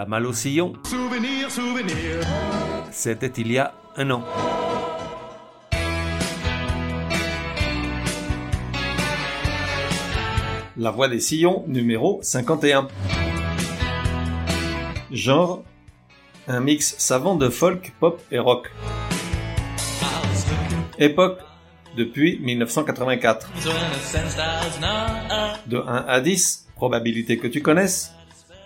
La malle au sillon. Souvenir, souvenir. C'était il y a un an. La voix des sillons, numéro 51. Genre, un mix savant de folk, pop et rock. Époque, depuis 1984. De 1 à 10, probabilité que tu connaisses.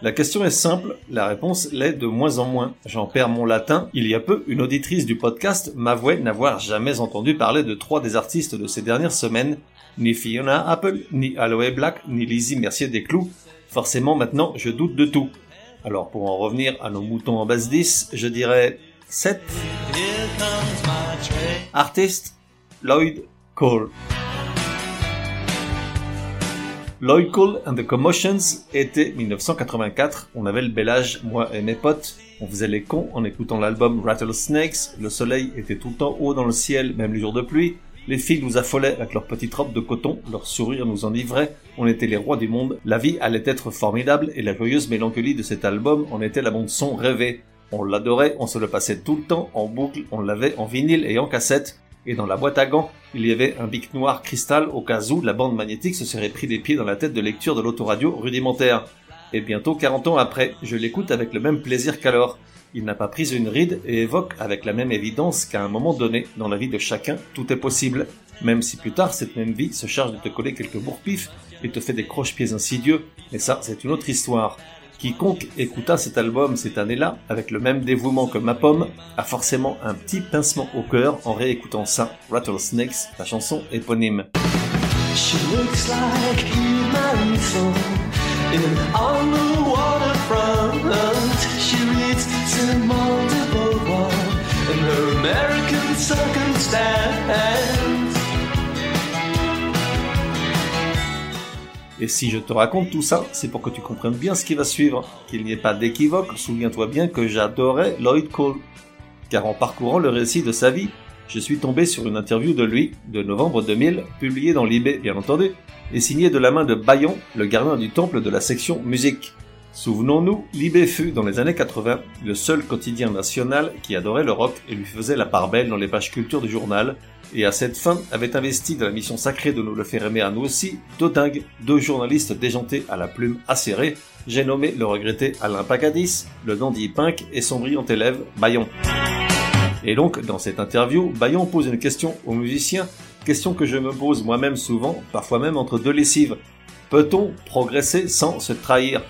La question est simple, la réponse l'est de moins en moins. J'en perds mon latin. Il y a peu, une auditrice du podcast m'avouait n'avoir jamais entendu parler de trois des artistes de ces dernières semaines, ni Fiona Apple, ni Aloe Black, ni Lizzie Mercier des Clous. Forcément, maintenant, je doute de tout. Alors, pour en revenir à nos moutons en base 10, je dirais 7. Artiste, Lloyd Cole. Cole and the Commotions était 1984. On avait le bel âge, moi et mes potes. On faisait les cons en écoutant l'album Rattlesnakes. Le soleil était tout le temps haut dans le ciel, même les jours de pluie. Les filles nous affolaient avec leurs petites robes de coton, leurs sourires nous enivraient, on était les rois du monde, la vie allait être formidable et la joyeuse mélancolie de cet album en était la bande son rêvée. On l'adorait, on se le passait tout le temps en boucle, on l'avait en vinyle et en cassette, et dans la boîte à gants, il y avait un bic noir cristal au cas où la bande magnétique se serait pris des pieds dans la tête de lecture de l'autoradio rudimentaire. Et bientôt 40 ans après, je l'écoute avec le même plaisir qu'alors. Il n'a pas pris une ride et évoque avec la même évidence qu'à un moment donné, dans la vie de chacun, tout est possible. Même si plus tard, cette même vie se charge de te coller quelques bourpifs et te fait des croche-pieds insidieux. Mais ça, c'est une autre histoire. Quiconque écouta cet album cette année-là, avec le même dévouement que ma pomme, a forcément un petit pincement au cœur en réécoutant ça, Rattlesnakes, la chanson éponyme. Et si je te raconte tout ça, c'est pour que tu comprennes bien ce qui va suivre, qu'il n'y ait pas d'équivoque, souviens-toi bien que j'adorais Lloyd Cole. Car en parcourant le récit de sa vie, je suis tombé sur une interview de lui, de novembre 2000, publiée dans l'IB bien entendu, et signée de la main de Bayon, le gardien du temple de la section musique. Souvenons-nous, l'IB fut, dans les années 80, le seul quotidien national qui adorait le rock et lui faisait la part belle dans les pages culture du journal, et à cette fin avait investi dans la mission sacrée de nous le faire aimer à nous aussi, deux dingues, deux journalistes déjantés à la plume acérée, j'ai nommé le regretté Alain Pacadis, le dandy Pink et son brillant élève Bayon. Et donc, dans cette interview, Bayon pose une question aux musiciens, question que je me pose moi-même souvent, parfois même entre deux lessives. Peut-on progresser sans se trahir?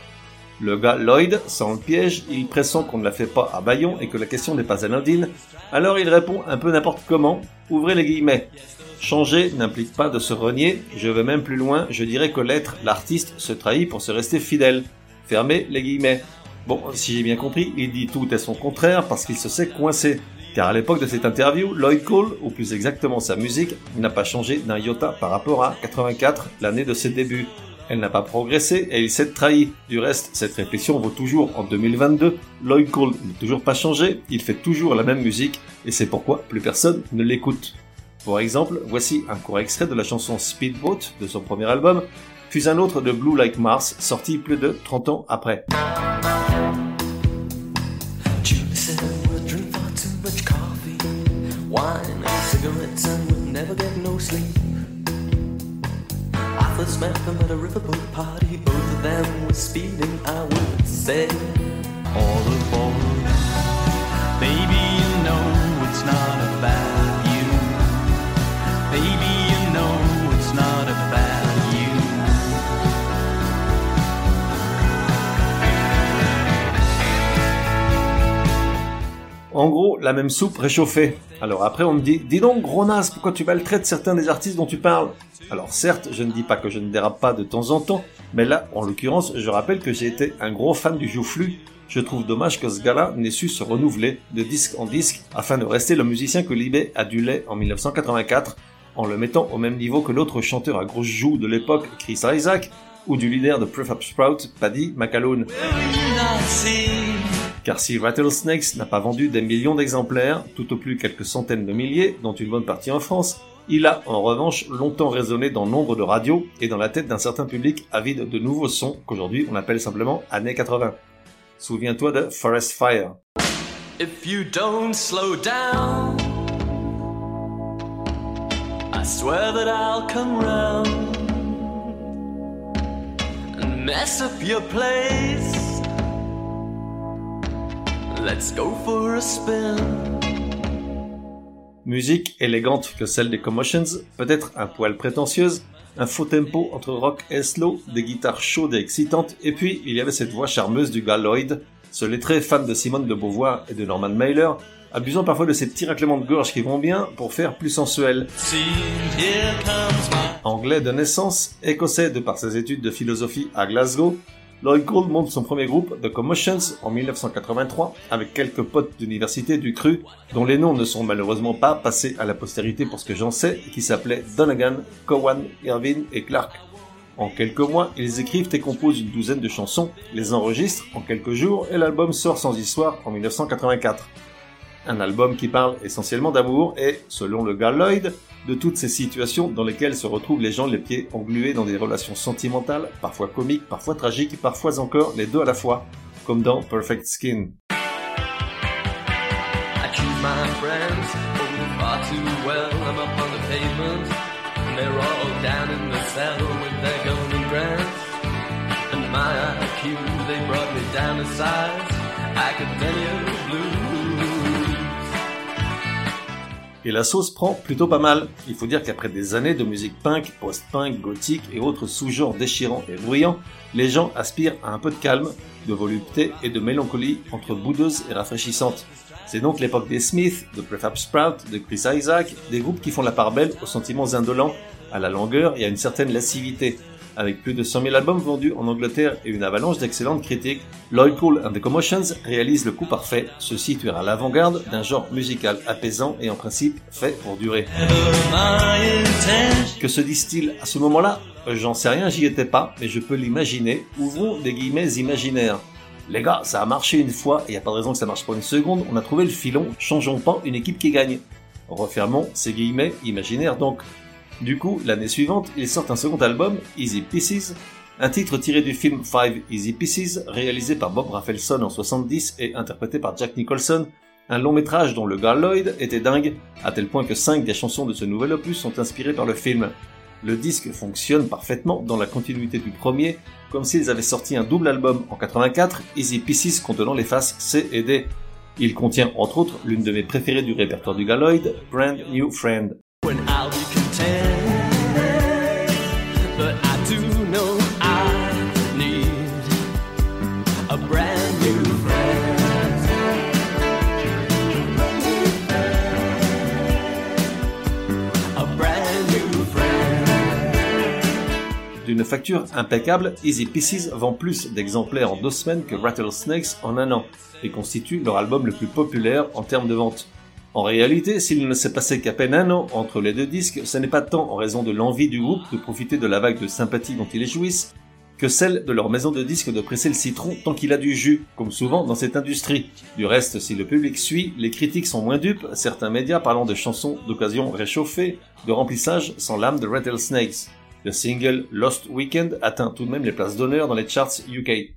Le gars Lloyd, sans le piège, il pressent qu'on ne la fait pas à Bayon et que la question n'est pas anodine, alors il répond un peu n'importe comment, ouvrez les guillemets. Changer n'implique pas de se renier, je vais même plus loin, je dirais que l'être, l'artiste, se trahit pour se rester fidèle. Fermez les guillemets. Bon, si j'ai bien compris, il dit tout et son contraire parce qu'il se sait coincé. Car à l'époque de cette interview, Lloyd Cole, ou plus exactement sa musique, n'a pas changé d'un iota par rapport à 84, l'année de ses débuts. Elle n'a pas progressé et il s'est trahi. Du reste, cette réflexion vaut toujours en 2022. Lloyd Cole n'a toujours pas changé, il fait toujours la même musique et c'est pourquoi plus personne ne l'écoute. Pour exemple, voici un court extrait de la chanson Speedboat de son premier album, puis un autre de Blue Like Mars sorti plus de 30 ans après. was smacking at a riverboat party. Both of them were speeding, I would say. All aboard. Baby, you know it's not about you. Baby, En gros, la même soupe réchauffée. Alors après, on me dit, dis donc, gros naze, pourquoi tu maltraites certains des artistes dont tu parles? Alors certes, je ne dis pas que je ne dérape pas de temps en temps, mais là, en l'occurrence, je rappelle que j'ai été un gros fan du joufflu. Je trouve dommage que ce gars-là n'ait su se renouveler de disque en disque afin de rester le musicien que Libé adulait en 1984, en le mettant au même niveau que l'autre chanteur à grosses joues de l'époque, Chris Isaac, ou du leader de Prefab Sprout, Paddy McAloon. Car si Rattlesnakes n'a pas vendu des millions d'exemplaires, tout au plus quelques centaines de milliers, dont une bonne partie en France, il a en revanche longtemps résonné dans nombre de radios et dans la tête d'un certain public avide de nouveaux sons qu'aujourd'hui on appelle simplement années 80. Souviens-toi de Forest Fire. Mess up your place. Let's go for a. Musique élégante que celle des Commotions, peut-être un poil prétentieuse, un faux tempo entre rock et slow, des guitares chaudes et excitantes, et puis il y avait cette voix charmeuse du gars Lloyd, ce lettré fan de Simone de Beauvoir et de Norman Mailer, abusant parfois de ces petits de gorge qui vont bien pour faire plus sensuel. Anglais de naissance, écossais de par ses études de philosophie à Glasgow, Lloyd Cole monte son premier groupe, The Commotions, en 1983, avec quelques potes d'université du cru, dont les noms ne sont malheureusement pas passés à la postérité pour ce que j'en sais, qui s'appelaient Donegan, Cowan, Irvine et Clark. En quelques mois, ils écrivent et composent une douzaine de chansons, les enregistrent en quelques jours, et l'album sort sans histoire en 1984. Un album qui parle essentiellement d'amour et, selon le gars Lloyd, de toutes ces situations dans lesquelles se retrouvent les gens les pieds englués dans des relations sentimentales, parfois comiques, parfois tragiques, parfois encore les deux à la fois, comme dans Perfect Skin. Et la sauce prend plutôt pas mal. Il faut dire qu'après des années de musique punk, post-punk, gothique et autres sous-genres déchirants et bruyants, les gens aspirent à un peu de calme, de volupté et de mélancolie entre boudeuse et rafraîchissante. C'est donc l'époque des Smiths, de Prefab Sprout, de Chris Isaac, des groupes qui font la part belle aux sentiments indolents, à la langueur et à une certaine lascivité. Avec plus de 100 000 albums vendus en Angleterre et une avalanche d'excellentes critiques, Lloyd Cole and the Commotions réalise le coup parfait, se situer à l'avant-garde d'un genre musical apaisant et en principe fait pour durer. Que se disent-ils à ce moment-là? J'en sais rien, j'y étais pas, mais je peux l'imaginer. Ouvrons des guillemets imaginaires. Les gars, ça a marché une fois, et y a pas de raison que ça marche pas une seconde, on a trouvé le filon, changeons pas une équipe qui gagne. Refermons ces guillemets imaginaires donc. Du coup, l'année suivante, ils sortent un second album, Easy Pieces, un titre tiré du film Five Easy Pieces, réalisé par Bob Rafelson en 70 et interprété par Jack Nicholson, un long métrage dont le gars était dingue, à tel point que cinq des chansons de ce nouvel opus sont inspirées par le film. Le disque fonctionne parfaitement dans la continuité du premier, comme s'ils avaient sorti un double album en 84, Easy Pieces contenant les faces C et D. Il contient entre autres l'une de mes préférées du répertoire du gars Lloyd, Brand New Friend. D'une facture impeccable, Easy Pieces vend plus d'exemplaires en deux semaines que Rattlesnakes en un an, et constitue leur album le plus populaire en termes de vente. En réalité, s'il ne s'est passé qu'à peine un an entre les deux disques, ce n'est pas tant en raison de l'envie du groupe de profiter de la vague de sympathie dont ils jouissent, que celle de leur maison de disques de presser le citron tant qu'il a du jus, comme souvent dans cette industrie. Du reste, si le public suit, les critiques sont moins dupes, certains médias parlant de chansons d'occasion réchauffées, de remplissage sans l'âme de Rattlesnakes. Le single Lost Weekend atteint tout de même les places d'honneur dans les charts UK.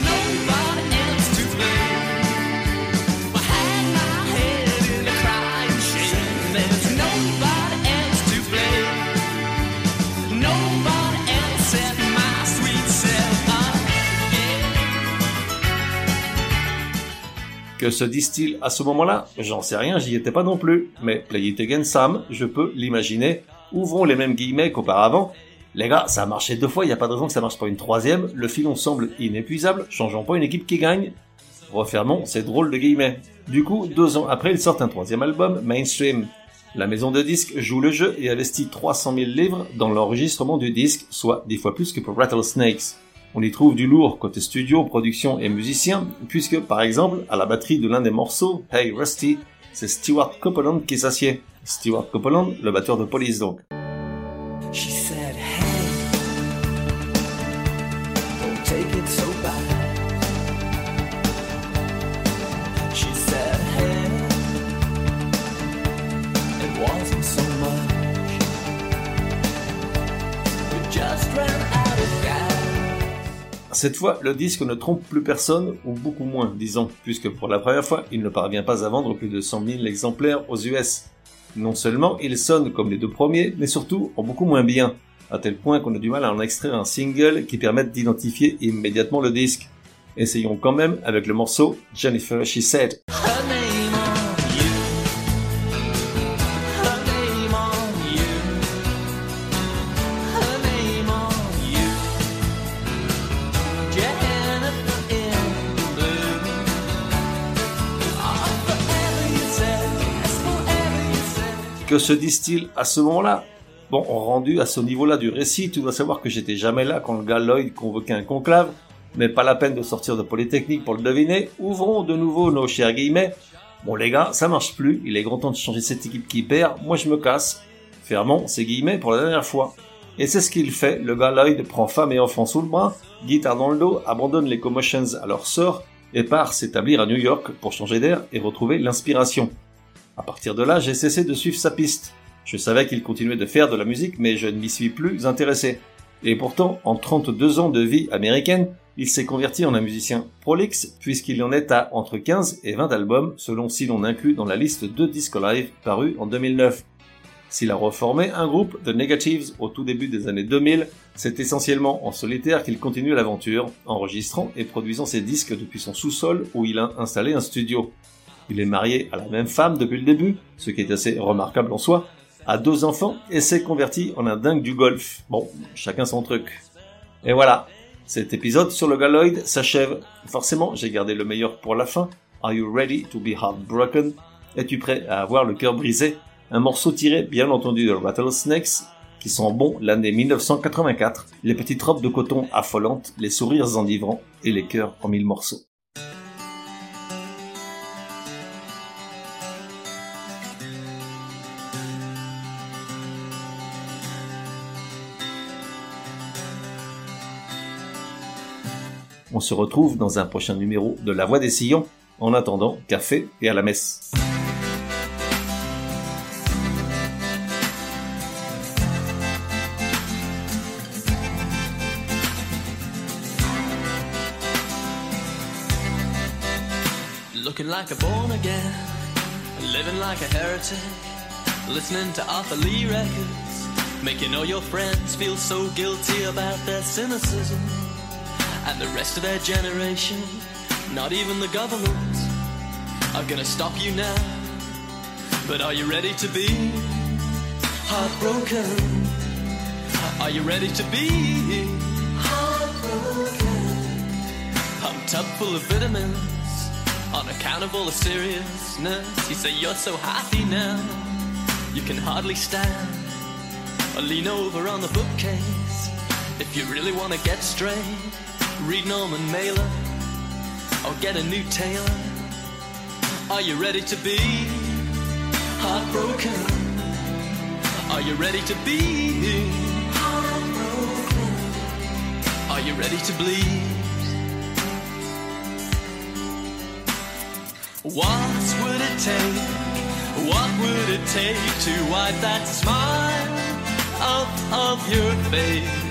Que se disent-ils à ce moment-là? J'en sais rien, j'y étais pas non plus. Mais Play It Again Sam, je peux l'imaginer. Ouvrons les mêmes guillemets qu'auparavant. Les gars, ça a marché deux fois, il n'y a pas de raison que ça marche pas une troisième. Le filon semble inépuisable, changeons pas une équipe qui gagne. Refermons ces drôles de guillemets. Du coup, deux ans après, ils sortent un troisième album, Mainstream. La maison de disques joue le jeu et investit 300 000 livres dans l'enregistrement du disque, soit dix fois plus que pour Rattlesnakes. On y trouve du lourd côté studio, production et musicien, puisque par exemple, à la batterie de l'un des morceaux, Hey Rusty, c'est Stewart Copeland qui s'assied. Stewart Copeland, le batteur de Police donc. Cette fois, le disque ne trompe plus personne, ou beaucoup moins, disons, puisque pour la première fois, il ne parvient pas à vendre plus de 100 000 exemplaires aux US. Non seulement il sonne comme les deux premiers, mais surtout en beaucoup moins bien, à tel point qu'on a du mal à en extraire un single qui permette d'identifier immédiatement le disque. Essayons quand même avec le morceau Jennifer She Said. Que se disent-ils à ce moment-là? Bon, rendu à ce niveau-là du récit, tu dois savoir que j'étais jamais là quand le gars Lloyd convoquait un conclave, mais pas la peine de sortir de Polytechnique pour le deviner. Ouvrons de nouveau nos chers guillemets. Bon les gars, ça marche plus, il est grand temps de changer cette équipe qui perd, moi je me casse. Fermons ces guillemets pour la dernière fois. Et c'est ce qu'il fait, le gars Lloyd prend femme et enfant sous le bras, guitare dans le dos, abandonne les commotions à leur sort, et part s'établir à New York pour changer d'air et retrouver l'inspiration. À partir de là, j'ai cessé de suivre sa piste. Je savais qu'il continuait de faire de la musique, mais je ne m'y suis plus intéressé. Et pourtant, en 32 ans de vie américaine, il s'est converti en un musicien prolixe, puisqu'il en est à entre 15 et 20 albums, selon si l'on inclut dans la liste deux disques live parus en 2009. S'il a reformé un groupe, The Negatives, au tout début des années 2000, c'est essentiellement en solitaire qu'il continue l'aventure, enregistrant et produisant ses disques depuis son sous-sol où il a installé un studio. Il est marié à la même femme depuis le début, ce qui est assez remarquable en soi, a deux enfants et s'est converti en un dingue du golf. Bon, chacun son truc. Et voilà, cet épisode sur le Galoid s'achève. Forcément, j'ai gardé le meilleur pour la fin. Are you ready to be heartbroken? Es-tu prêt à avoir le cœur brisé? Un morceau tiré, bien entendu, de Rattlesnakes, qui sent bon l'année 1984, les petites robes de coton affolantes, les sourires enivrants et les cœurs en mille morceaux. On se retrouve dans un prochain numéro de La Voix des Sillons. En attendant, café et à la messe. Looking like a born again, living like a heretic, listening to Arthur Lee records, making all your friends feel so guilty about their cynicism. And the rest of their generation, not even the government, are gonna stop you now. But are you ready to be heartbroken? Are you ready to be heartbroken? Pumped up full of vitamins, unaccountable of seriousness. You say you're so happy now, you can hardly stand. Or lean over on the bookcase if you really want to get straight. Read Norman Mailer or get a new tailor. Are you ready to be heartbroken? Are you ready to be heartbroken? Are you ready to bleed? What would it take? What would it take to wipe that smile off of your face?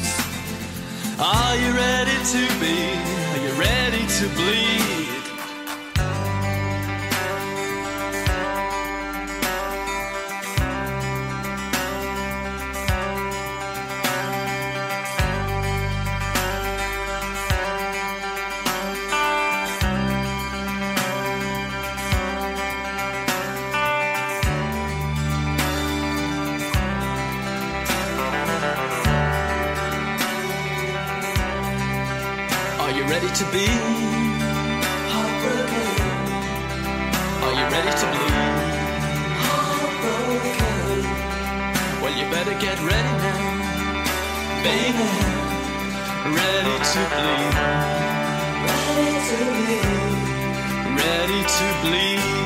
Are you ready to be? Are you ready to bleed? Baby. Ready to bleed. Ready to bleed. Ready to bleed.